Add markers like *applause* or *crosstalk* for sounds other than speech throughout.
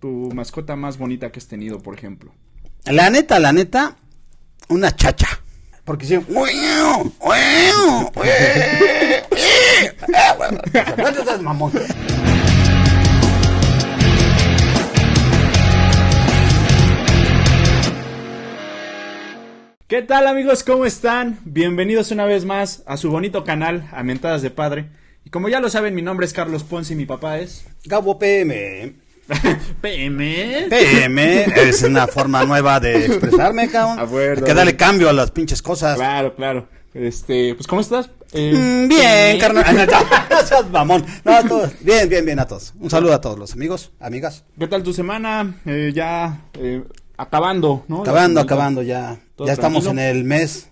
tu mascota más bonita que has tenido, por ejemplo? La neta, la neta, una chacha. Porque si... mamón. ¿Qué tal amigos? ¿Cómo están? Bienvenidos una vez más a su bonito canal, a Mentadas de Padre. Y como ya lo saben, mi nombre es Carlos Ponce y mi papá es... Gabo PM. *laughs* PM. PM es una forma nueva de expresarme, cabrón. *laughs* Acuerdo. Hay que darle cambio a las pinches cosas. Claro, claro. Este, pues ¿cómo estás? Eh, Mm, bien, carnal. *laughs* No, seas mamón. No, a todos. Bien, bien, bien a todos. Un saludo a todos los amigos, amigas. ¿Qué tal tu semana? Eh, ya eh, acabando, ¿no? Acabando, acabando ya. Ya estamos en el mes.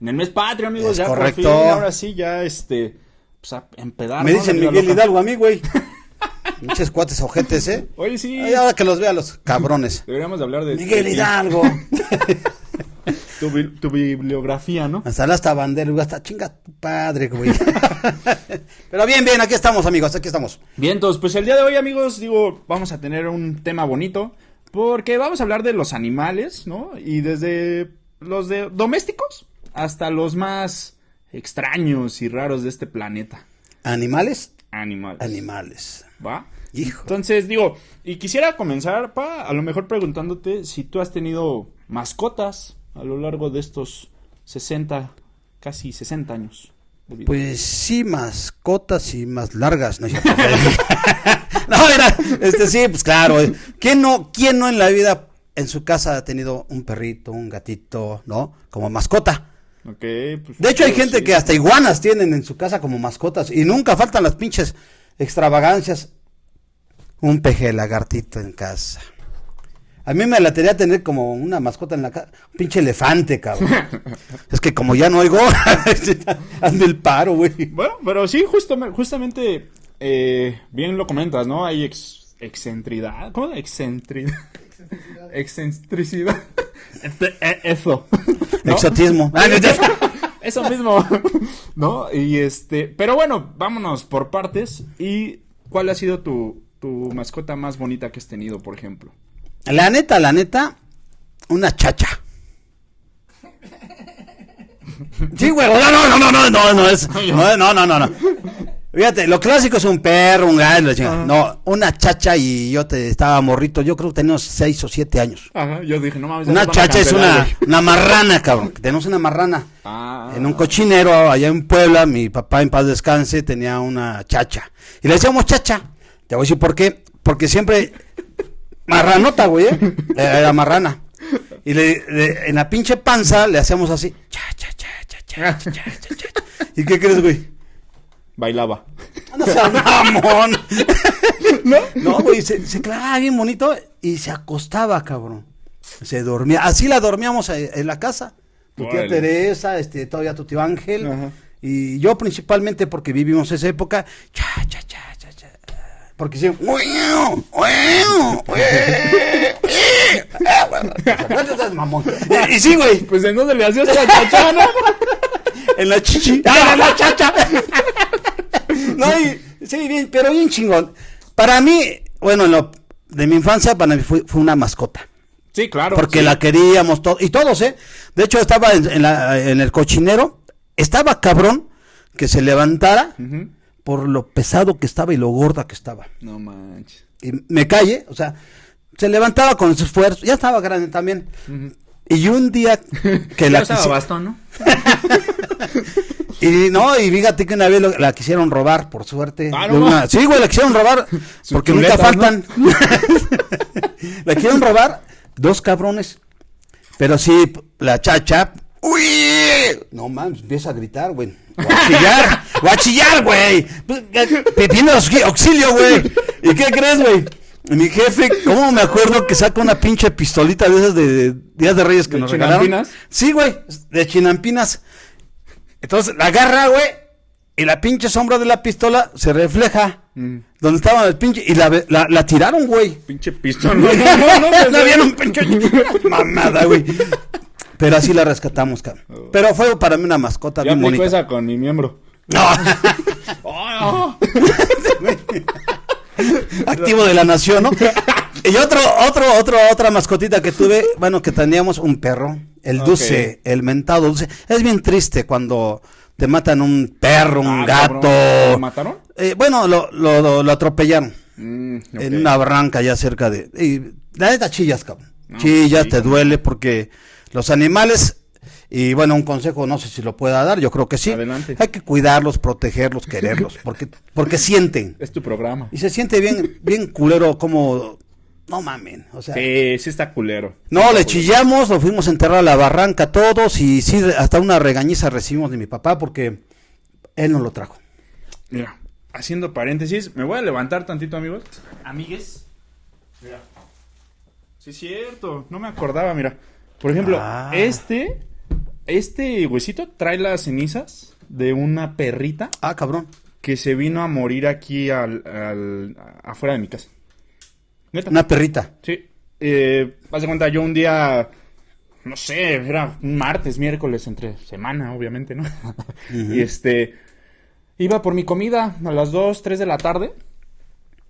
En el mes patrio, amigos, Es ya por correcto. fin, ahora sí, ya este, pues a empedar. Me dicen Miguel. Hidalgo a mí, güey. Pinches cuates ojetes, ¿eh? Oye, sí, Ay, ahora que los vea los cabrones. deberíamos de hablar de... Miguel. Hidalgo. *laughs* Tu, bi- tu bibliografía, ¿no? Hasta la hasta bandera, hasta chinga tu padre, güey. *laughs* Pero bien, bien, aquí estamos, amigos, aquí estamos. Bien, entonces, pues el día de hoy, amigos, digo, vamos a tener un tema bonito, porque vamos a hablar de los animales, ¿no? Y desde los de domésticos hasta los más extraños y raros de este planeta. ¿Animales? Animales. Animales. ¿Va? Hijo. Entonces, digo, y quisiera comenzar, pa, a lo mejor preguntándote si tú has tenido mascotas a lo largo de estos 60, casi 60 años de. Pues sí, mascotas y más largas, ¿no? *laughs* no, era, este sí, pues claro. eh. ¿Quién no, quién no en la vida en su casa ha tenido un perrito, un gatito, ¿no? Como mascota. Ok, pues, De hecho, hay gente sí. que hasta iguanas tienen en su casa como mascotas y nunca faltan las pinches extravagancias. Un peje lagartito en casa. A mí me latería tener como una mascota en la casa. Un pinche elefante, cabrón. *laughs* es que como ya no oigo, ande *laughs* el paro, güey. Bueno, pero sí, justamente, justamente eh, bien lo comentas, ¿no? Hay ex, excentridad. ¿Cómo? Excentridad. Excentricidad. *laughs* Este, eh, Eso. ¿no? Exotismo. Eso mismo. *laughs* ¿No? Y este. Pero bueno, vámonos por partes. ¿Y cuál ha sido tu, tu mascota más bonita que has tenido, por ejemplo? La neta, la neta, una chacha. *laughs* Sí, güey, no, no, no, no, no, no, no, es, no, no, no, no, no. Fíjate, lo clásico es un perro, un gallo, no, una chacha y yo te estaba morrito, yo creo que teníamos seis o siete años. Ajá, yo dije, no mames. Una chacha es una, una marrana, cabrón, tenemos una marrana. Ah, En un cochinero allá en Puebla, mi papá en paz descanse tenía una chacha. Y le decíamos chacha. Te voy a decir por qué. Porque siempre marranota, güey, ¿eh? Era era marrana. Y le, le- en la pinche panza le hacíamos así. Cha, cha, cha, cha, cha, cha, cha, cha, cha. ¿Y qué crees, güey? Bailaba. No seas *laughs* mamón. ¿No? No, güey, se, se clavaba bien bonito y se acostaba, cabrón. Se dormía. Así la dormíamos en la casa. Tu tía Órale. Teresa, este, todavía tu tío Ángel. Ajá. Y yo principalmente porque vivimos esa época. Cha, cha, cha, cha, cha. Porque sí. mamón. Y, y sí, güey. Pues en dónde le hacías a la chachana. *laughs* En la chichi. ¡Ah, en la chacha! No, y- sí, bien, pero bien chingón. Para mí, bueno, en lo de mi infancia, para mí fue, fue una mascota. Sí, claro. Porque sí. la queríamos todos, y todos, ¿eh? De hecho, estaba en, en la- en el cochinero, estaba cabrón que se levantara por lo pesado que estaba y lo gorda que estaba. No manches. Y me calle, o sea, se levantaba con su esfuerzo, ya estaba grande también. Y un día *laughs* que la quisi- bastón, ¿no? *laughs* *laughs* Y no, y fíjate que una vez lo- la quisieron robar, por suerte. Ah, no una- Sí, güey, la quisieron robar, *laughs* porque nunca faltan. *laughs* la quisieron robar dos cabrones. Pero sí, la chacha. ¡Uy! No mames, empieza a gritar, güey. A chillar, o a chillar, güey. Pidiendo auxi- auxilio, güey. ¿Y qué crees, güey? Mi jefe, ¿cómo me acuerdo que saca una pinche pistolita de esas de, Días de Reyes que ¿De nos regalaron? chinampinas? Sí, güey, de chinampinas. Entonces la agarra, güey, y la pinche sombra de la pistola se refleja Mm. donde estaba el pinche y la, la, la tiraron, güey. Pinche pistón. *laughs* No, no, no, no, *laughs* No un pinche mamada, güey. Pero así la rescatamos, cabrón. Pero fue para mí una mascota Oh. Yo bien bonita. esa con mi miembro. No, Oh, *laughs* activo de la nación, ¿no? Y otro, otro, otro, otra mascotita que tuve, bueno, que teníamos un perro, el dulce, el mentado dulce. Es bien triste cuando te matan un perro, un Ah, gato. ¿Lo mataron? Eh, bueno, lo, lo, lo- lo atropellaron Mm, en una barranca ya cerca de... Y la neta chillas, cabrón. No, chillas, sí, te duele porque los animales... Y bueno, un consejo, no sé si lo pueda dar, yo creo que sí. Adelante. Hay que cuidarlos, protegerlos, quererlos, porque, porque sienten. *laughs* Es tu programa. Y se siente bien, bien culero como... No mamen, o sea... Sí, sí está culero. No, le chillamos, lo fuimos a enterrar a la barranca todos y sí, hasta una regañiza recibimos de mi papá porque él nos lo trajo. Mira, haciendo paréntesis, me voy a levantar tantito, amigos. Amigues. Mira. Sí, es cierto. No me acordaba, mira. Por ejemplo, Ah. este. Este huesito trae las cenizas de una perrita Ah, cabrón. que se vino a morir aquí al, al- afuera de mi casa. Neta. Una perrita. Sí. Eh, haz de cuenta, yo un día, no sé, era un martes, miércoles, entre semana, obviamente, ¿no? *laughs* Y este, iba por mi comida a las 2, 3 de la tarde.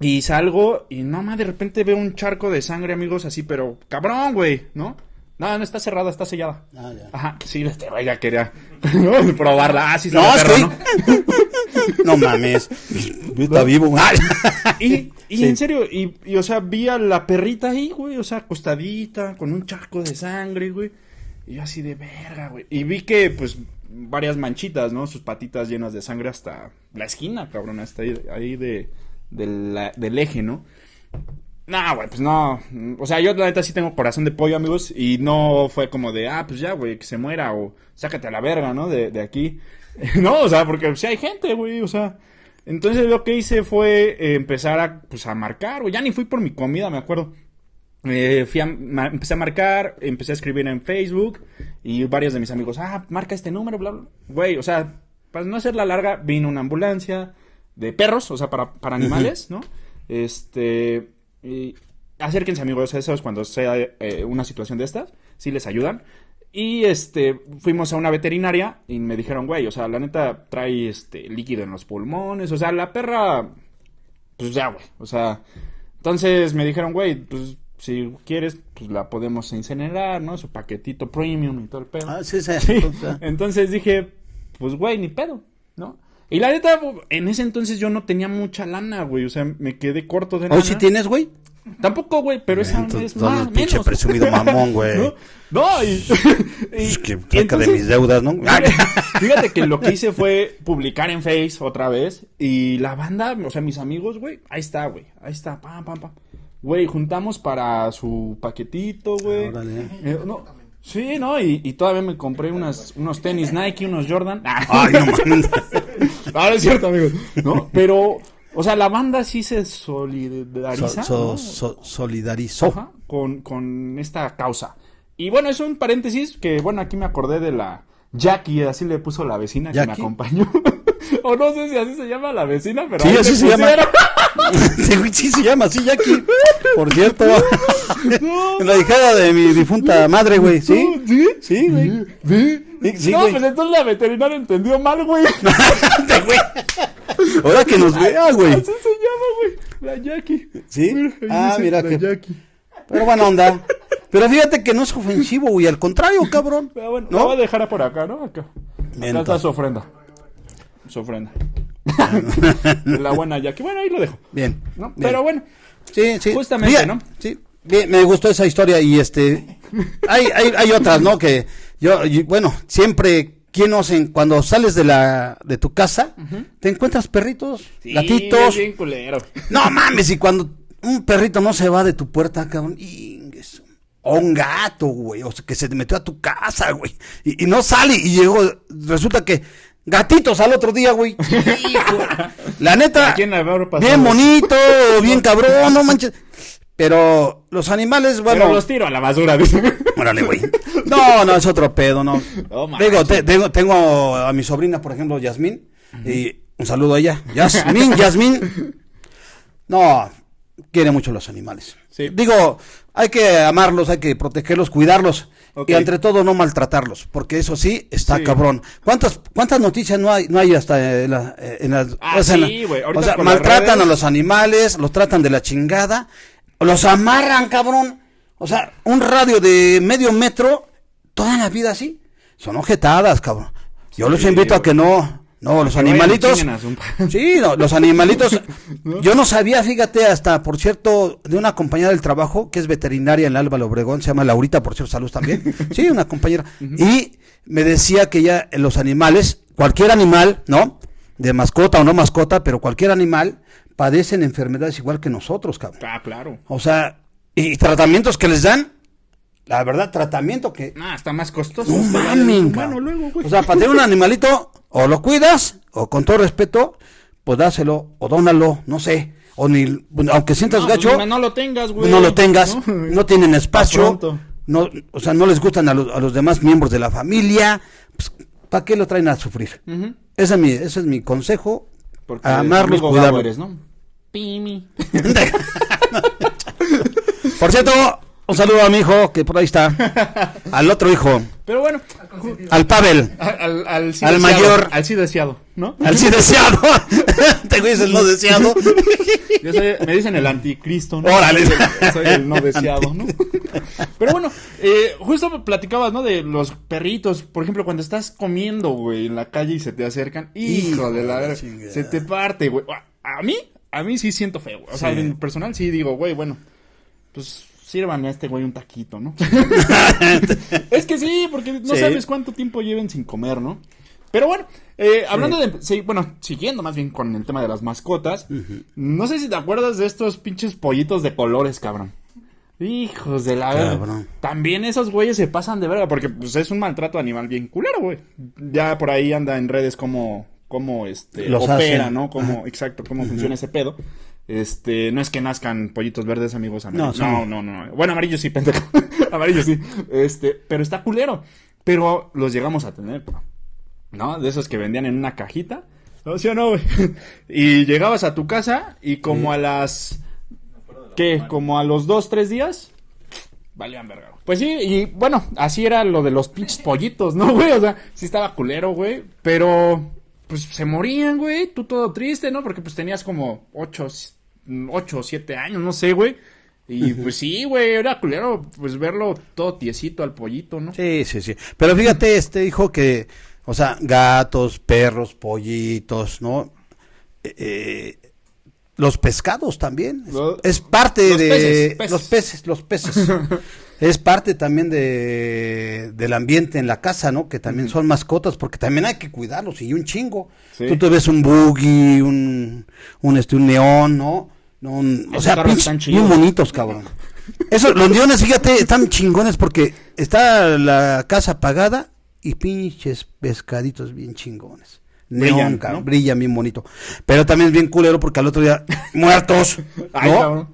Y salgo y no más de repente veo un charco de sangre, amigos, así, pero cabrón, güey, ¿no? No, no está cerrada, está sellada. Ah, ya. Ajá, sí, este güey ya quería *laughs* ¿no? probarla. Ah, sí, No, sabe es perro, ¿no? *laughs* *laughs* No mames. Está vivo. Y, y *laughs* Sí. en serio, y, y, o sea, vi a la perrita ahí, güey, o sea, acostadita, con un charco de sangre, güey. Y yo así de verga, güey. Y vi que, pues, varias manchitas, ¿no? Sus patitas llenas de sangre hasta la esquina, cabrón, hasta ahí, ahí de, de la- del eje, ¿no? No, güey, pues no. O sea, yo la neta sí tengo corazón de pollo, amigos. Y no fue como de, ah, pues ya, güey, que se muera o sácate a la verga, ¿no? De, de aquí. *laughs* no, o sea, porque sí hay gente, güey, o sea. Entonces lo que hice fue eh, empezar a, pues, a marcar, güey. Ya ni fui por mi comida, me acuerdo. Eh, fui a, empecé a marcar, empecé a escribir en Facebook y varios de mis amigos, ah, marca este número, bla, bla. Güey, o sea, para no hacer la larga, vino una ambulancia de perros, o sea, para, para animales, ¿no? Este, y acérquense amigos, eso es cuando sea eh, una situación de estas, sí les ayudan. Y este, fuimos a una veterinaria y me dijeron, güey, o sea, la neta trae este líquido en los pulmones, o sea, la perra, pues ya, güey, o sea, entonces me dijeron, güey, pues si quieres, pues la podemos incinerar, ¿no? Su paquetito premium y todo el pedo. Ah, sí, sí. *laughs* O Entonces dije, pues güey, ni pedo, ¿no? Y la neta, en ese entonces yo no tenía mucha lana, güey, o sea, me quedé corto de lana. Hoy sí tienes, güey. Tampoco, güey, pero esa Entonces, es más, el pinche menos. presumido mamón, *laughs* güey. ¿No? No, y... *laughs* y- Es que de mis deudas, ¿no? Fíjate, que lo que hice fue publicar en Face otra vez y la banda, o sea, mis amigos, güey, ahí está, güey, ahí está, pam, pam, pam. Güey, juntamos para su paquetito, güey. Órale. Eh, no, sí, ¿no? Y, y todavía me compré unas, unos tenis Nike, unos Jordan. *laughs* Ay, no mames. No es cierto, amigos. ¿No? Pero, o sea, la banda sí se solidariza. So- so- ¿no? so- solidarizó. Ajá, con, con esta causa. Y bueno, es un paréntesis que, bueno, aquí me acordé de la Jackie, así le puso la vecina que me ¿Jackie? acompañó. *laughs* o no sé si así se llama la vecina, pero... Sí, así se llama. *laughs* Sí, sí se llama así, Jackie. Por cierto. *laughs* La hijada de mi difunta madre, güey. ¿Sí? ¿Sí? Sí, güey. ¿Sí? Sí, no, güey. pues entonces la veterinaria entendió mal, güey. *laughs* Ahora que nos vea, güey. Así se llama, güey. La Jackie. ¿Sí? Ah, mira la que- Jackie. Pero buena onda. Pero fíjate que no es ofensivo, güey. Al contrario, cabrón. Pero bueno, ¿No? la voy a dejar por acá, ¿no? Acá. Acá está su ofrenda. Su ofrenda. *laughs* la buena Jackie. Bueno, ahí lo dejo. Bien. ¿no? bien. Pero bueno. Sí, sí. Justamente, Bien, ¿no? Sí. Bien, me gustó esa historia y este hay, hay, hay otras, ¿no? Que yo, y, bueno, siempre ¿quién no se- cuando sales de la de tu casa te encuentras perritos, gatitos. bien culero. *laughs* No mames, y cuando un perrito no se va de tu puerta, cabrón, o un gato, güey, o sea, que se te metió a tu casa, güey, y, y no sale y llegó, resulta que gatitos al otro día, güey. La neta, ¿A quién le habrá pasado bien bonito, bien *laughs* cabrón, no manches. Pero los animales, bueno, Pero los tiro a la basura, dice. Órale, güey. *laughs* No, no, es otro pedo, no. No manches. Digo, te- tengo, tengo a mi sobrina, por ejemplo, Yasmín, y un saludo a ella. Yasmín, Yasmín. No, quiere mucho los animales. Sí. Digo, hay que amarlos, hay que protegerlos, cuidarlos. Y entre todo no maltratarlos, porque eso sí está Sí. cabrón. ¿Cuántas cuántas noticias no hay no hay hasta en, la- en las Ah, o sea, sí, o maltratan redes. a los animales, los tratan de la chingada los amarran, cabrón. O sea, un radio de medio metro, toda la vida así. Son ojetadas, cabrón. Yo los invito a que no, no, los animalitos. *laughs* Sí, no, los animalitos. *laughs* Yo no sabía, fíjate, hasta, por cierto, de una compañera del trabajo que es veterinaria en Álvaro Obregón, se llama Laurita, por cierto, salud también. *laughs* Sí, una compañera. Y me decía que ya en los animales, cualquier animal, ¿no? De mascota o no mascota, pero cualquier animal, padecen enfermedades igual que nosotros, cabrón. Ah, claro. O sea, y tratamientos que les dan, la verdad, tratamiento que Ah, está más costoso. no luego, güey. O sea, para tener un animalito, o lo cuidas, o con todo respeto, pues dáselo, o dónalo, no sé. O ni, aunque sientas no, gacho, pues, no lo tengas, güey. no lo tengas, no, tienen espacio, no, o sea, no les gustan a los, a los demás miembros de la familia, pues, ¿para qué lo traen a sufrir? Ese es mi, ese es mi consejo, Porque amarlos, cuidarlos. ¿no? Pimi. *laughs* *laughs* Por cierto, un saludo a mi hijo, que por ahí está, *laughs* al otro hijo, Pero bueno, al Pavel. al, al, al sí Al deseado, mayor. Al sí deseado, ¿no? Al sí deseado. *laughs* Te güey es el no deseado. Yo soy- me dicen el anticristo, ¿no? Órale. Soy el, soy el no *laughs* deseado, ¿no? Pero bueno, eh, justo platicabas, ¿no? De los perritos. Por ejemplo, cuando estás comiendo, güey, en la calle y se te acercan. Hijo de la verga. chingada. Se te parte, güey. A a mí, a mí sí siento feo, güey. O sea, Sí. en personal sí digo, güey, bueno, pues sírvanme a este güey un taquito, ¿no? *laughs* es que sí, porque no Sí. sabes cuánto tiempo lleven sin comer, ¿no? Pero bueno, eh, hablando de, sí, bueno, siguiendo más bien con el tema de las mascotas, no sé si te acuerdas de estos pinches pollitos de colores, cabrón. Hijos de la verga. También esos güeyes se pasan de verga, porque pues es un maltrato animal bien culero, güey. Ya por ahí anda en redes como, como este, Los opera, hacen. ¿no? Como, exacto, cómo funciona ese pedo. Este, no es que nazcan pollitos verdes, amigos amarillos. No, No, no, no, Bueno, amarillos sí, pendejo. *laughs* amarillos sí. Este, pero está culero. Pero los llegamos a tener. ¿no? De esos que vendían en una cajita. ¿No? ¿Sí o no, güey? *laughs* Y llegabas a tu casa y como a las... ¿Qué? Como a los dos, tres días... Valían verga. Pues sí, y bueno, así era lo de los pinches pollitos, ¿no, güey? O sea, sí estaba culero, güey. Pero, pues se morían, güey. Tú todo triste, ¿no? Porque pues tenías como ocho, ocho o siete años, no sé, güey. Y pues sí, güey, era culero, pues verlo todo tiesito al pollito, ¿no? Sí, sí, sí. Pero fíjate, este hijo que, o sea, gatos, perros, pollitos, ¿no? Eh, eh, los pescados también. Es, parte los de peces, peces. los peces, los *laughs* peces. es parte también de del ambiente en la casa, ¿no? Que también son mascotas, porque también hay que cuidarlos y un chingo. Sí. Tú te ves un buggy, un, un este, un neón, ¿no? No, un- o Esos sea, pinches están chidos. bonitos, cabrón. Eso, los leones, fíjate, están chingones porque está la casa apagada y pinches pescaditos bien chingones. Neón, Brillan, cabrón, ¿no? brillan bien bonito. Pero también es bien culero porque al otro día *laughs* muertos, Ay, ¿no? cabrón.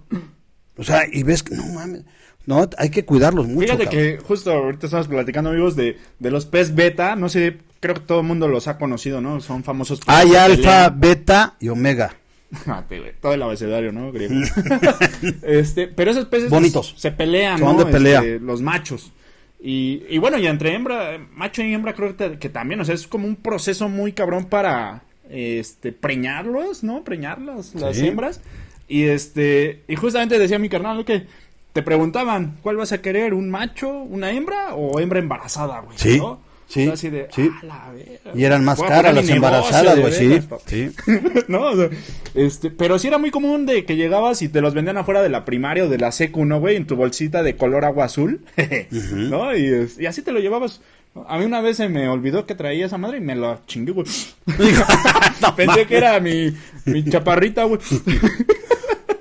O sea, y ves que, no mames, no, hay que cuidarlos mucho. Fíjate cabrón. que justo ahorita estamos platicando, amigos, de, de los pez beta. No sé, creo que todo el mundo los ha conocido, ¿no? Son famosos. Hay alfa, beta y omega. *laughs* Güey, Todo el abecedario, ¿no? Griego. *laughs* este, pero esos peces. pues, Bonitos. se pelean, Son ¿no? de pelea. Este, los machos. Y, y bueno, y entre hembra, macho y hembra creo que, que también, o sea, es como un proceso muy cabrón para, este, preñarlos, ¿no? Preñarlas, las Sí. hembras. Y este, y justamente decía mi carnal que te preguntaban, ¿cuál vas a querer? ¿Un macho, una hembra o hembra embarazada, güey? Sí, ¿no? Sí, así de, sí. "Ah, la Y eran más caras las embarazadas, güey, sí, veras, papá". sí. *laughs* ¿no? O sea, este, pero sí era muy común de que llegabas y te los vendían afuera de la primaria o de la secu, ¿no, güey? En tu bolsita de color agua azul, *laughs* ¿no? Y, así te lo llevabas. A mí una vez se me olvidó que traía esa madre y me la chingué, güey. *laughs* Pensé que era mi, mi chaparrita, güey.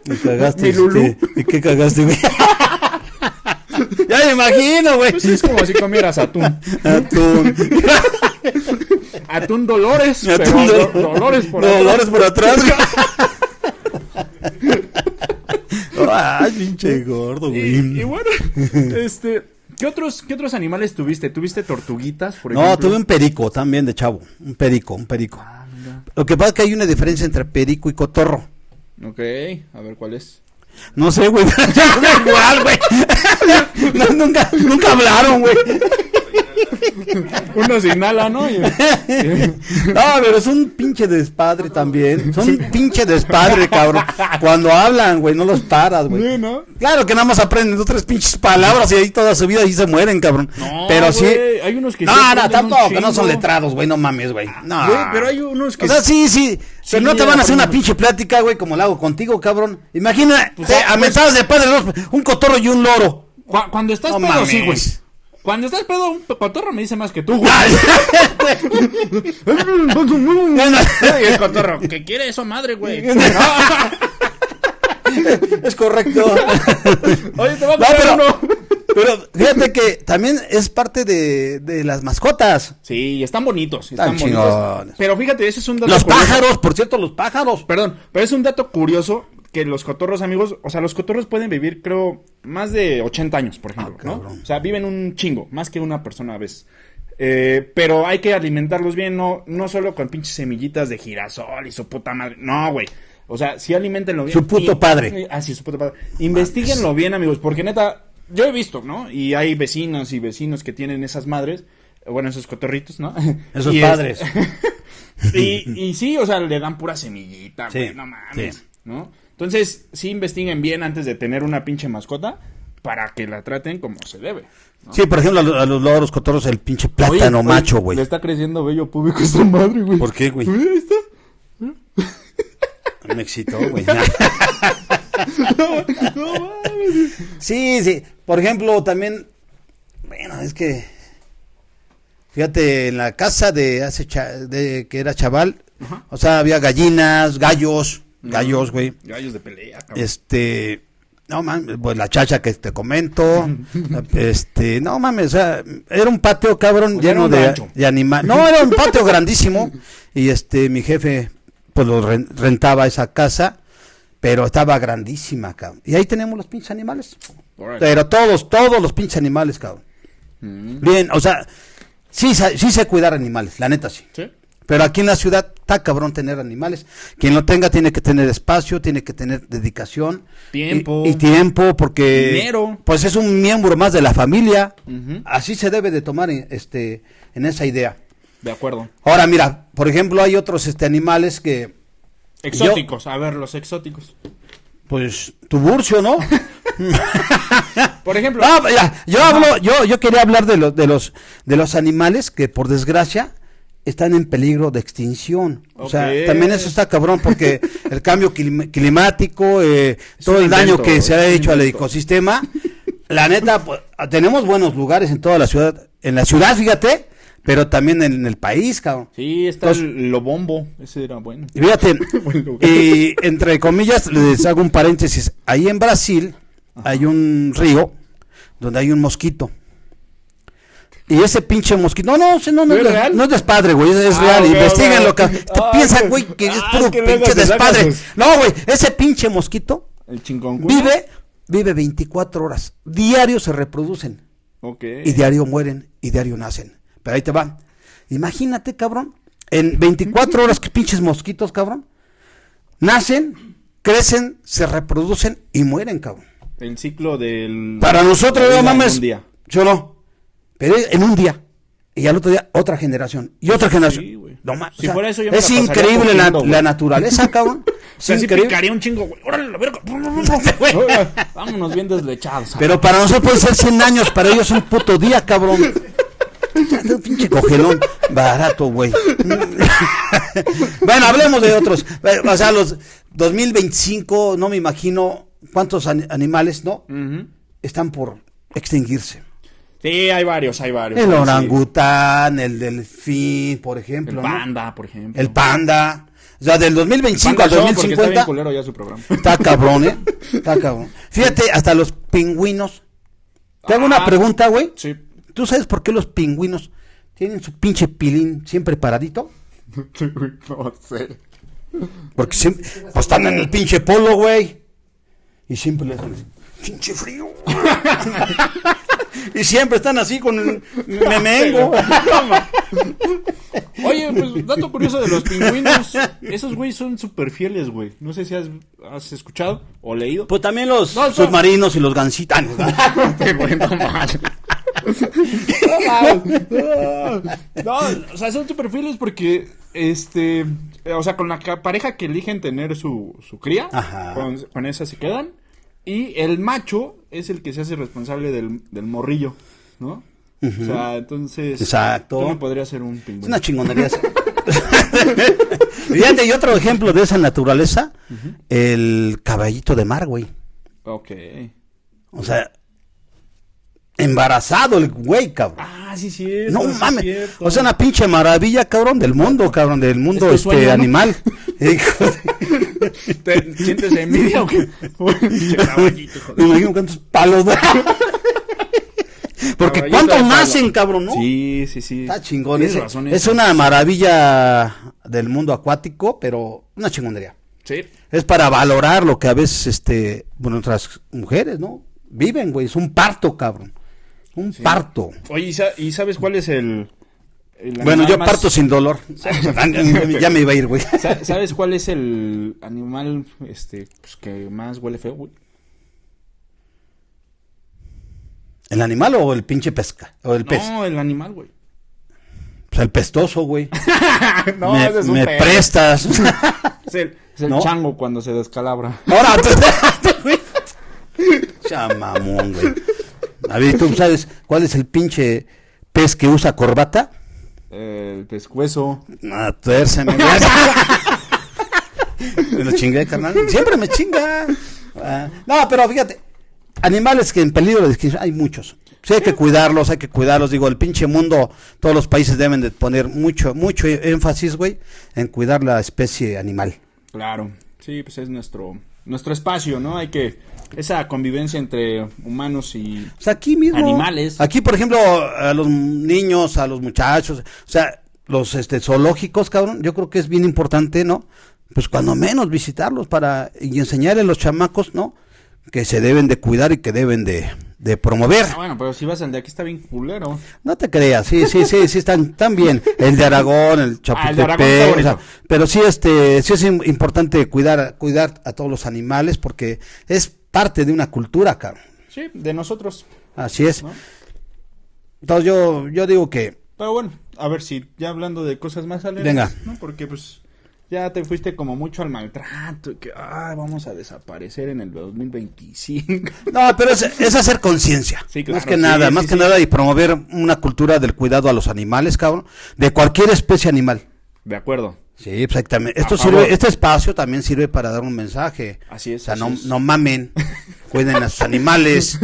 Y cagaste, Mi Lulú. ¿Y qué cagaste, güey? *laughs* ya me imagino, güey. Pues es como si comieras atún. Atún. *laughs* Atún Dolores, Atún pero Dol- do- Dolores por Dolores atrás. por atrás. *laughs* Ay, pinche gordo, güey. y bueno, este, ¿qué otros, ¿qué otros animales tuviste? ¿Tuviste tortuguitas, por No, ejemplo? tuve un perico también de chavo. Un perico, un perico. Ah. Lo que pasa es que hay una diferencia entre perico y cotorro. Ok, a ver cuál es. No sé, güey. *laughs* pero igual, güey. *laughs* Nunca, nunca hablaron, güey. *laughs* Uno se inhala, ¿no? *laughs* No, pero es un pinche despadre también. Son un pinche despadre, cabrón. Cuando hablan, güey, no los paras, güey. Sí, ¿no? Claro que nada más aprenden dos, tres pinches palabras y ahí toda su vida y se mueren, cabrón. No, pero sí. hay unos que No, no, tampoco, que no son letrados, güey, no mames, güey. No. Güey, pero hay unos que O sea, sí, sí. Sí, pero no te van a hacer una pinche plática, güey, como la hago contigo, cabrón. Imagina, Pues, ah, a pues- mensajes de padre, dos, un cotorro y un loro. Cu- cuando estás No pedo, mames. sí, güey. Cuando estás pedo, un cotorro me dice más que tú, güey. *laughs* *laughs* *laughs* Y el cotorro, ¿qué quiere eso, madre, güey? es correcto. Oye, te va a No, pero, uno. pero fíjate que también es parte de, de las mascotas. Sí, están bonitos. Están, Están bonitos. Pero fíjate, ese es un dato Los curioso. pájaros, por cierto, los pájaros. Perdón, pero es un dato curioso que los cotorros, amigos, o sea, los cotorros pueden vivir, creo, más de 80 años, por ejemplo, Ah, ¿no? O sea, viven un chingo, más que una persona a veces. Eh, pero hay que alimentarlos bien, no, no solo con pinches semillitas de girasol y su puta madre. No, güey. O sea, sí alimentenlo bien. Su puto Y- padre. Ah, sí, su puto padre. Investíguenlo bien, amigos, porque neta, yo he visto, ¿no? Y hay vecinos y vecinos que tienen esas madres, bueno, esos cotorritos, ¿no? *laughs* Esos Y es- padres. *laughs* y, y sí, o sea, le dan pura semillita, Sí, güey, no mames, sí. ¿no? Entonces, sí investiguen bien antes de tener una pinche mascota para que la traten como se debe. Sí, por ejemplo, a los, a los loros, cotorros, el pinche plátano Oye, macho, güey. Le está creciendo bello público a esta madre, güey. ¿Por qué, güey? Ahí está. Me excitó, güey. *laughs* No *laughs* mames. Sí, sí. Por ejemplo, también, bueno, es que, fíjate, en la casa de hace cha- de que era chaval, o sea, había gallinas, gallos, gallos, güey. Gallos de pelea, cabrón. Este, no mames, pues la chacha que te comento, *laughs* este, no mames, o sea, era un patio cabrón O sea, era lleno de, animales. No, era un patio *laughs* grandísimo y este, mi jefe, pues lo ren- rentaba esa casa, pero estaba grandísima, cabrón. Y ahí tenemos los pinches animales. Órale. Pero todos, todos los pinches animales, cabrón. Mm. Bien, o sea, sí, sí sé cuidar animales, la neta sí. ¿Sí? Pero aquí en la ciudad está cabrón tener animales. Quien lo tenga tiene que tener espacio, tiene que tener dedicación. Tiempo. Y, y tiempo, porque. Dinero. Pues es un miembro más de la familia. Así se debe de tomar en- este, en esa idea. De acuerdo. Ahora, mira, por ejemplo, hay otros este, animales que. Exóticos, a ver, los exóticos. Pues, tu burcio, ¿no? *laughs* Por ejemplo, *laughs* No, yo hablo, yo, yo quería hablar de los, de los, de los animales que por desgracia están en peligro de extinción. O sea, también eso está cabrón porque *laughs* el cambio clim- climático, eh, todo el daño que se ha hecho al ecosistema, la neta, pues, tenemos buenos lugares en toda la ciudad, en la ciudad, fíjate, pero también en el país, cabrón. sí, está Entonces- el Lobombo. Ese era bueno. Y fíjate, *laughs* y entre comillas, les hago un paréntesis. Ahí en Brasil hay un río donde hay un mosquito. Y ese pinche mosquito, no, no, no, no, ¿Es no es despadre, güey, es, es Ah, real, ok, investiguenlo, ok. cabrón. Te Ah, piensa, que- güey, que es ah, puro que pinche despadre. sus- No, güey, ese pinche mosquito El chingón. vive, vive 24 horas. Diario se reproducen. Ok. Y diario mueren y diario nacen. Pero ahí te va. Imagínate, cabrón. En 24 horas, que pinches mosquitos, cabrón. Nacen, crecen, se reproducen y mueren, cabrón. El ciclo del. Para nosotros, no mames. Yo no. Pero en un día. Y al otro día, otra generación. Y otra generación. Sí, güey. no. Si fuera eso, yo me es la increíble la, la naturaleza, *laughs* cabrón. O sea, sí increíble. picaría un chingo, güey. Órale, la verga. *laughs* Vámonos bien deslechados. Pero para nosotros puede ser 100 años, para ellos un puto día, cabrón. *laughs* Pinche cogelón barato, güey. bueno, hablemos de otros. O sea, los 2025, no me imagino cuántos an- animales, ¿no? Están por extinguirse. Sí, hay varios, hay varios. El Sí. orangután, el delfín, por El ejemplo. ¿no? panda, por ejemplo. El panda. O sea, del 2025 Panda al Show, porque está bien 2050. culero ya su programa. Está cabrón, ¿eh? *laughs* Está cabrón. Fíjate, hasta los pingüinos. Te hago una Ah. pregunta, güey. Sí. ¿Tú sabes por qué los pingüinos tienen su pinche pilín siempre paradito? *laughs* no sé. Porque siempre, pues están en el pinche polo, güey. Y siempre les así, pinche frío. *laughs* y siempre están así con el *laughs* memengo. *laughs* Oye, pues dato curioso de los pingüinos. Esos güey son súper fieles, güey. No sé si has, has escuchado o leído. Pues también los No, son- submarinos y los güey, *laughs* no no, o sea, son súper fieles porque, este, o sea, con la pareja que eligen tener su, su cría, con esa se quedan. Y el macho es el que se hace responsable del, del morrillo, ¿no? O sea, entonces... Exacto. ¿Cómo podría ser un Es pingüino? una chingonería. *laughs* Fíjate, y otro ejemplo de esa naturaleza, el caballito de mar, güey. Ok. O sea, embarazado el güey, cabrón. Ah, sí, sí. No mames. O sea, una pinche maravilla, cabrón, del mundo, cabrón, del mundo este animal. *laughs* De- ¿Te sientes envidia o qué? *laughs* Me imagino cuántos palos. da. Porque cuántos de nacen, cabrón, ¿no? Sí, sí, sí. Está chingón. Es, razón, es una maravilla del mundo acuático, pero una chingonería. Sí. Es para valorar lo que a veces, este, bueno, otras mujeres, ¿no? Viven, güey. Es un parto, cabrón. Un parto. Oye, ¿y sa- ¿y sabes cuál es el... el Bueno, yo más- parto sin dolor. *laughs* *laughs* ya me *laughs* iba a ir, güey. Sa- ¿Sabes cuál es el animal este pues, que más huele feo, güey? ¿El animal o el pinche pesca? ¿O el pez? No, el animal, güey. Pues el pestoso, güey. no, me ese es un me perro. prestas. Es el, es el ¿No? chango cuando se descalabra. Ahora, güey. Chamamón, güey. A ver, ¿tú sabes cuál es el pinche pez que usa corbata? El pescuezo. Tuérceme, güey. Me lo chingué, carnal. Siempre me chinga. Ah, no, pero fíjate, animales que en peligro de extinción hay muchos. Sí, hay que cuidarlos, hay que cuidarlos. Digo, el pinche mundo, todos los países deben de poner mucho, mucho énfasis, güey, en cuidar la especie animal. Claro. Sí, pues es nuestro nuestro espacio, ¿no? Hay que esa convivencia entre humanos y O sea, aquí mismo. Animales. Aquí, por ejemplo, a los niños, a los muchachos, o sea, los este, zoológicos, cabrón, yo creo que es bien importante, ¿no? Pues cuando menos visitarlos para y enseñarle a los chamacos, ¿no? Que se deben de cuidar y que deben de, de promover. Ah, bueno, pero si vas al de aquí está bien culero. No te creas, sí, sí, sí, sí están, están bien. El de Aragón, el Ah, Chapultepec, o sea, bonito. pero sí, este, sí es im- importante cuidar, cuidar a todos los animales porque es parte de una cultura, cabrón. Sí, de nosotros. Así es. ¿No? Entonces yo, yo digo que Pero bueno, a ver si ya hablando de cosas más alegres, Venga. ¿no? Porque pues ya te fuiste como mucho al maltrato y que ay, vamos a desaparecer en el 2025. *laughs* No, pero es, es hacer conciencia. Sí, claro, más que sí, nada, sí, más que nada y promover una cultura del cuidado a los animales, cabrón, de cualquier especie animal. De acuerdo. Sí, exactamente. Esto sirve, este espacio también sirve para dar un mensaje. Así es, O sea, no, no mamen, cuiden a sus *laughs* animales.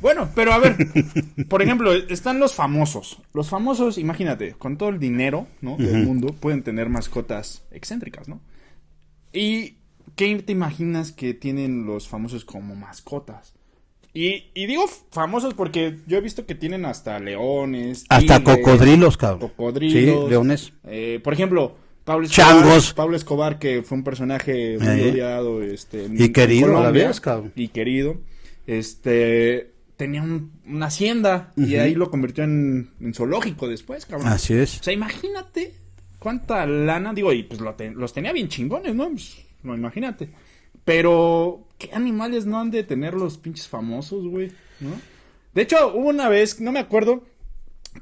Bueno, pero a ver, *laughs* por ejemplo, están los famosos. Los famosos, imagínate, con todo el dinero, ¿no? Del mundo, pueden tener mascotas excéntricas, ¿no? ¿Y qué te imaginas que tienen los famosos como mascotas? Y, y digo famosos porque yo he visto que tienen hasta leones, Hasta tigres, cocodrilos, cabrón. cocodrilos, Sí, leones. Eh, por ejemplo, Pablo Escobar, Changos. Pablo Escobar, que fue un personaje muy Eh. odiado, este, Y querido a la Colombia, vez, cabrón. Y querido, este, tenía un- una hacienda y ahí lo convirtió en, en zoológico después, cabrón. Así es. O sea, imagínate cuánta lana, digo, y pues lo te- los tenía bien chingones, ¿no? Pues, no, imagínate. Pero, ¿qué animales no han de tener los pinches famosos, güey? ¿No? De hecho, hubo una vez, no me acuerdo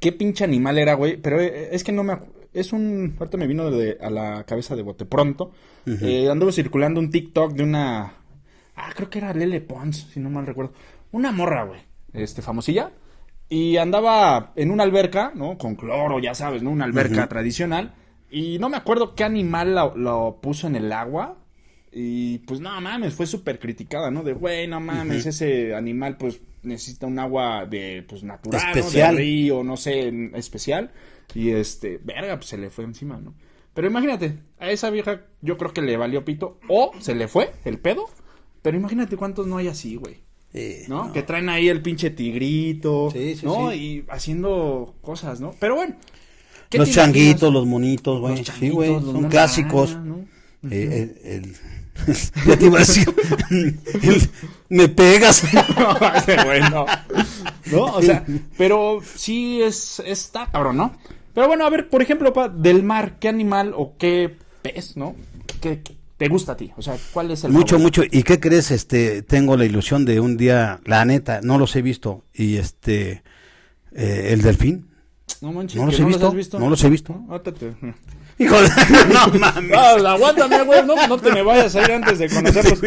qué pinche animal era, güey, pero eh, es que no me acu- Es un. Ahorita me vino de- a la cabeza de bote pronto. Eh, anduvo circulando un TikTok de una. Ah, creo que era Lele Pons, si no mal recuerdo. Una morra, güey. Este, famosilla. Y andaba en una alberca, ¿no? Con cloro, ya sabes, ¿no? Una alberca tradicional. Y no me acuerdo qué animal lo, lo puso en el agua. Y pues no mames, fue súper criticada, ¿no? De, güey, no mames, ese animal pues necesita un agua de, pues natural, ¿no? Especial. De río, no sé, especial. Y este, verga, pues se le fue encima, ¿no? Pero imagínate, a esa vieja yo creo que le valió pito. O se le fue el pedo. Pero imagínate cuántos no hay así, güey. ¿No? Que traen ahí el pinche tigrito, Sí, sí, ¿no? Y haciendo cosas, ¿no? Pero bueno. ¿qué Los changuitos, imaginas? los monitos, güey. Sí, Son clásicos. Eh, el, el- *laughs* ya te iba a decir. *laughs* el- me pegas. *laughs* Güey, no. ¿No? O sea, pero sí es, está cabrón, ¿no? Pero bueno, a ver, por ejemplo, pa, del mar, ¿qué animal o qué pez, ¿no? ¿Qué, qué te gusta a ti? O sea, ¿cuál es el Mucho, favorito? mucho. ¿Y qué crees? Este, tengo la ilusión de un día, la neta, no los he visto. Y este, Eh, el delfín. No manches, No los he no visto, has visto. no los he visto. No. *laughs* *laughs* No mames. No, aguántame, güey, no, no te me vayas a ir antes de *laughs* conocerlos.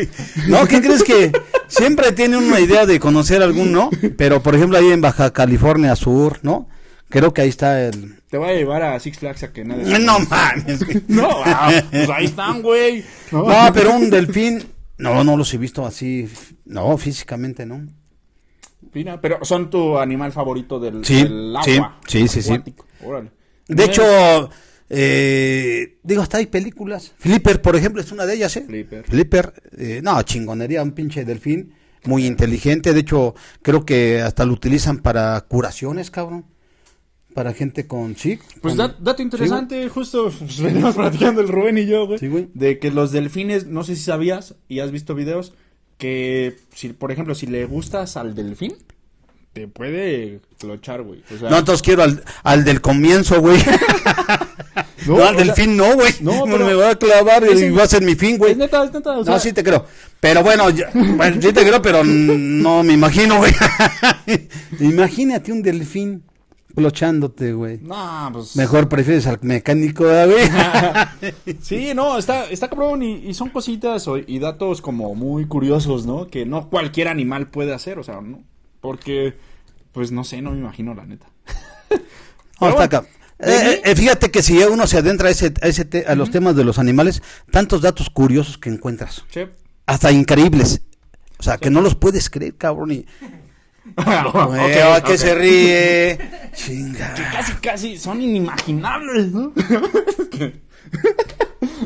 No, ¿qué crees que siempre tiene una idea de conocer algún, no? Pero por ejemplo ahí en Baja California Sur, ¿no? Creo que ahí está el... Te voy a llevar a Six Flags a que nadie... *laughs* No mames. *laughs* No, ah, pues ahí están, güey. No, No, pero un delfín, no, no los he visto así, no, físicamente, ¿no? Pero son tu animal favorito del, Sí, del agua. sí, sí, sí, sí. Órale. De hecho, eh, digo, hasta hay películas. Flipper, por ejemplo, es una de ellas, ¿eh? Flipper. Flipper, eh, no, chingonería, un pinche delfín, muy inteligente. De hecho, creo que hasta lo utilizan para curaciones, cabrón. Para gente con, sí. Pues da- dato interesante, justo *laughs* pues, venimos platicando el Rubén y yo, güey, Sí, güey. de que los delfines, no sé si sabías y has visto videos, que si, por ejemplo, si le gustas al delfín, te puede clochar, güey. O sea, No, entonces quiero al, al del comienzo, güey. *laughs* No, al sea, del fin no, güey. no, *laughs* pero- me va a clavar y va a ser mi fin, güey. es neta, es neta, o sea, No, sí te creo. Pero bueno, ya- bueno, sí te creo, pero no me imagino, güey. Imagínate un delfín clochándote, güey. no, pues... Mejor prefieres al mecánico, güey. *laughs* Sí, no, está, está cabrón y, y son cositas o- y datos como muy curiosos, ¿no? Que no cualquier animal puede hacer, o sea, ¿no? Porque, pues no sé, no me imagino la neta. *laughs* No, está acá. Eh, eh, fíjate que si uno se adentra a, ese, a, ese te- a los temas de los animales, tantos datos curiosos que encuentras. Che. Hasta increíbles. O sea, que no los puedes creer, cabrón. Y, Güey, Ok, ¿a qué ok. se ríe? *laughs* Chinga. Que casi, casi son inimaginables, ¿no? *laughs*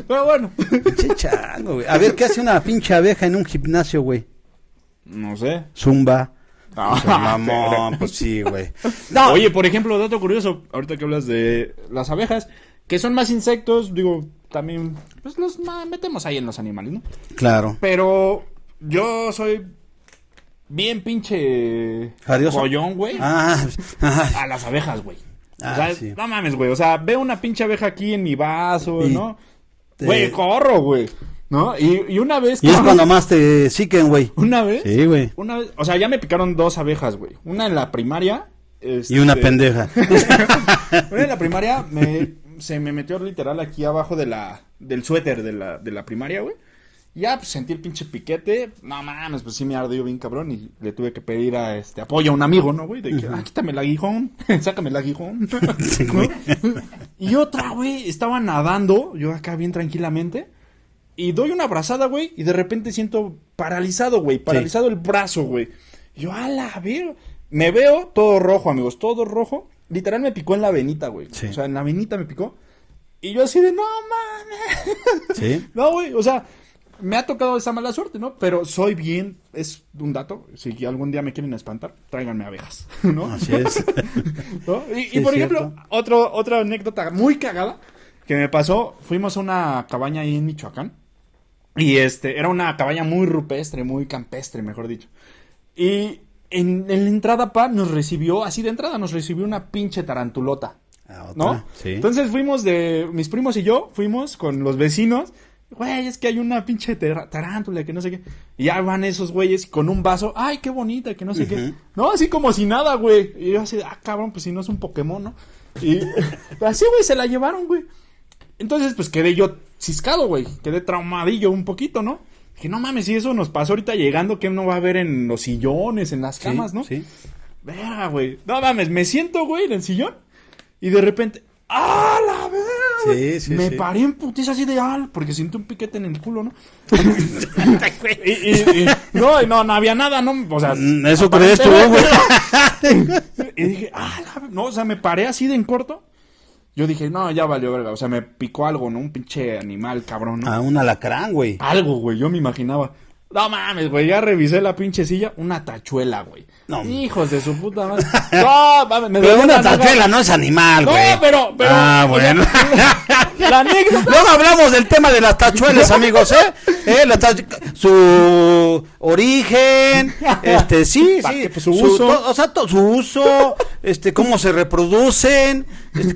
Pero bueno. Pinche chango, güey. A ver, ¿qué hace una pinche abeja en un gimnasio, güey? No sé. Zumba. Ah, Pues, *laughs* mamón, pues sí, güey. No, Oye, por ejemplo, dato curioso, ahorita que hablas de las abejas, que son más insectos, digo, también, pues los metemos ahí en los animales, ¿no? Claro. Pero yo soy bien pinche ¿Jarioso? collón, güey. Ah, ah, A las abejas, güey. Ah, o sea, sí. no mames, güey. O sea, veo una pinche abeja aquí en mi vaso, Y ¿no? te- Güey, corro, güey. ¿No? Y, y una vez... y es cuando *laughs* más te siquen, güey. Una vez... Sí, güey. Una vez... O sea, ya me picaron dos abejas, güey. Una en la primaria... Y una este, pendeja. *laughs* Una en la primaria me, se me metió literal aquí abajo de la, del suéter de la, de la primaria, güey. Ya, pues sentí el pinche piquete. No mames, pues sí me ardió bien cabrón. Y le tuve que pedir a este apoyo a un amigo, ¿no, güey? De que, ah, quítame el aguijón, *laughs* sácame el aguijón. *laughs* Y otra, güey, estaba nadando, yo acá bien tranquilamente. Y doy una abrazada, güey, y de repente siento paralizado, güey, paralizado el brazo, güey. Yo, a la ver. Me veo todo rojo, amigos, todo rojo. Literal me picó en la venita, güey. Sí. O sea, en la venita me picó. Y yo así de, no mames. Sí. *laughs* No, güey, o sea, me ha tocado esa mala suerte, ¿no? Pero soy bien, es un dato. Si algún día me quieren espantar, tráiganme abejas, *laughs* ¿no? Así es. *laughs* ¿No? Y, y Sí, por es ejemplo, otro, otra anécdota muy cagada que me pasó, fuimos a una cabaña ahí en Michoacán. Y este, era una cabaña muy rupestre, muy campestre, mejor dicho. Y en, en la entrada, pa, nos recibió, así de entrada, nos recibió una pinche tarantulota. Ah, ¿No? Sí. Entonces fuimos de, mis primos y yo, fuimos con los vecinos. Güey, es que hay una pinche tarántula que no sé qué. Y ya van esos güeyes con un vaso. Ay, qué bonita, que no sé qué. No, así como si nada, güey. Y yo así, ah, cabrón, pues si no es un Pokémon, ¿no? Y *laughs* así, güey, se la llevaron, güey. Entonces, pues quedé yo ciscado, güey. Quedé traumadillo un poquito, ¿no? Dije, no mames, si eso nos pasó ahorita llegando, ¿qué no va a haber en los sillones, en las Sí, camas, no? Sí. Vea, güey. No mames, me siento, güey, en el sillón. Y de repente, ¡ah, la verga! Sí, sí, Me sí. paré en putiza así de al, porque siento un piquete en el culo, ¿no? *laughs* y, y- y- no, no, no había nada, ¿no? O sea, Mm, Eso crees tú, güey. *laughs* y dije, ah, la- no, o sea, me paré así de en corto. Yo dije, no, ya valió verga. O sea, me picó algo, ¿no? Un pinche animal, cabrón, ¿no? A un alacrán, güey. Algo, güey, yo me imaginaba. No mames, güey, ya revisé la pinche silla, una tachuela, güey. No. Hijos de su puta madre. *laughs* No, mames, me Pero una tachuela no es animal, No, güey. pero, pero. Ah, bueno. *laughs* La anécdota. Luego hablamos del tema de las tachuelas, amigos, ¿eh? ¿Eh? La tach- su origen, *laughs* este, sí, sí. pues, su uso. to- o sea, to- su uso, este, cómo se reproducen,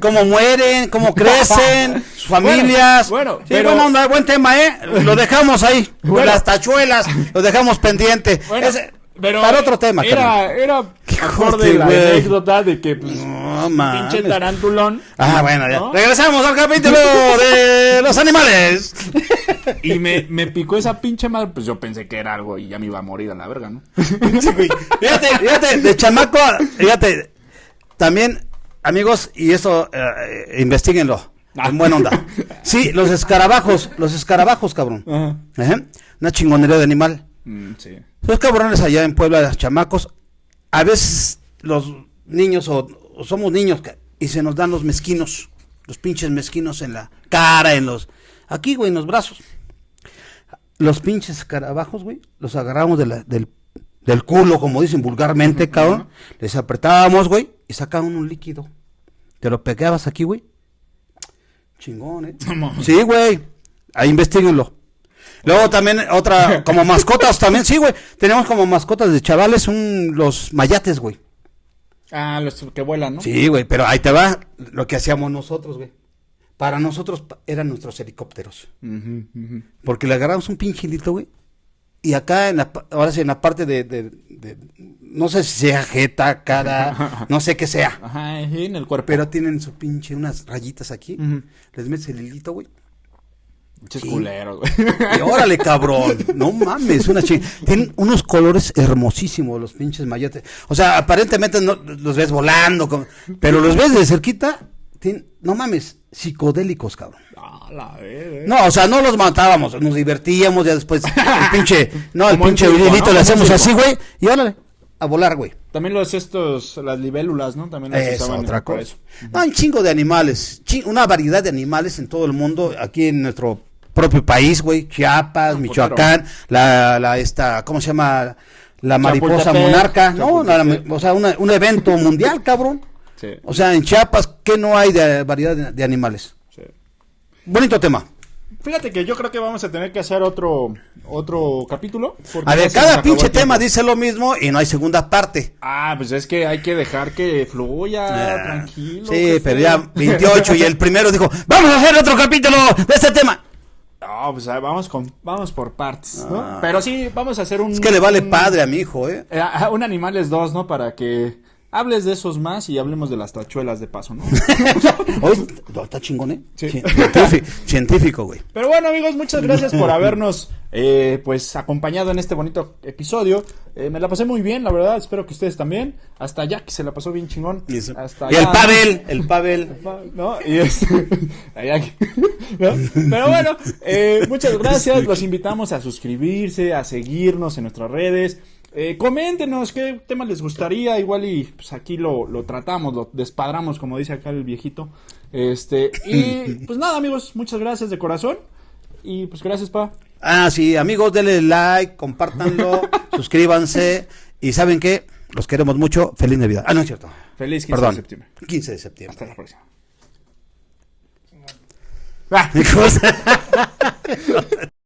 cómo mueren, cómo *laughs* crecen, sus familias. Bueno, bueno, Sí, pero- bueno, buen tema, ¿eh? Lo dejamos ahí. *laughs* Bueno. Las tachuelas, lo dejamos pendiente. Bueno, Ese- pero para otro tema. Era, era acorde de la anécdota de que, pues, No pinche tarantulón. Ah, bueno, ya. ¿no? Regresamos al capítulo de los animales. *laughs* Y me, me picó esa pinche madre, pues yo pensé que era algo y ya me iba a morir a la verga, ¿no? Sí. Fíjate, fíjate, de chamaco, fíjate, también, amigos, y eso, eh, investiguenlo, en buena onda. Sí, *laughs* los escarabajos, los escarabajos, cabrón. Ajá. Ajá. Una chingonería de animal. Mm, sí. Los cabrones allá en Puebla, los chamacos, a veces los niños o, o somos niños y se nos dan los mezquinos, los pinches mezquinos en la cara, en los, aquí, güey, en los brazos. Los pinches escarabajos, güey, los agarramos de la- del, del culo, como dicen vulgarmente, cabrón. Les apretábamos, güey, y sacaban un líquido. Te lo pegabas aquí, güey. Chingón, ¿eh? Sí, güey. Ahí investiguenlo. Luego también otra, como mascotas también, sí, güey. Tenemos como mascotas de chavales un, los mayates, güey. Ah, los que vuelan, ¿no? Sí, güey, pero ahí te va lo que hacíamos nosotros, güey. Para nosotros eran nuestros helicópteros. Porque le agarramos un pinche hilito, güey. Y acá, en la, ahora sí, en la parte de, de- de- no sé si sea jeta, cara, *laughs* no sé qué sea. Ajá, en el cuerpo. Pero tienen su pinche, unas rayitas aquí. Ujú. Les metes el hilito, güey. Pinches Sí. culeros, güey. Y órale, cabrón. No *laughs* mames, una ching... Tienen unos colores hermosísimos los pinches mayates. O sea, aparentemente no los ves volando, pero los ves de cerquita. No mames, psicodélicos, cabrón. Ah, la. No, o sea, no los matábamos, nos divertíamos, ya después *laughs* el pinche, no, el pinche ¿no? le hacemos así, güey, y órale, a volar, güey. También los estos, las libélulas, ¿no? También las Es otra cosa. eso. No, un chingo de animales, una variedad de animales en todo el mundo, aquí en nuestro propio país, güey, Chiapas, Ah, Michoacán, la, la, esta, ¿cómo se llama? La mariposa Chapultepec, monarca, no, La- o sea, una- un evento mundial, cabrón. Sí, O sea, en Chiapas, ¿qué no hay de variedad de, de animales? sí. Bonito tema. Fíjate que yo creo que vamos a tener que hacer otro otro capítulo. A ver, cada pinche tema dice lo mismo y no hay segunda parte. Ah, pues es que hay que dejar que fluya, Ah, tranquilo. Sí, pero ya 28 y el primero dijo, vamos a hacer otro capítulo de este tema. No, pues ah, vamos con vamos por partes, ¿no? Ah. Pero sí, vamos a hacer un Es que le vale un- padre a mi hijo, ¿eh? eh, un animales dos, ¿no? Para que hables de esos más y hablemos de las tachuelas de paso, ¿no? *laughs* Hoy está chingón, ¿eh? Sí. Científico, científico, güey. Pero bueno, amigos, muchas gracias por habernos eh, pues acompañado en este bonito episodio. Eh, me la pasé muy bien, la verdad. Espero que ustedes también. Hasta allá, que se la pasó bien chingón. Y, eso. Hasta Y el. Pavel, el Pavel. ¿no? Y este, *laughs* allá que- ¿no? Pero bueno, eh, muchas gracias. Los invitamos a suscribirse, a seguirnos en nuestras redes. Eh, coméntenos qué tema les gustaría. Igual y pues aquí lo, lo tratamos, lo despadramos, como dice acá el viejito. Este, y *laughs* pues nada, amigos, muchas gracias de corazón. Y pues gracias, pa. Ah, sí, amigos, denle like, compártanlo, *laughs* suscríbanse. Y ¿saben qué? Los queremos mucho. Feliz Navidad. Ah, no es cierto. Feliz 15 Perdón. de septiembre. 15 de septiembre. Hasta la próxima. Ah. *laughs*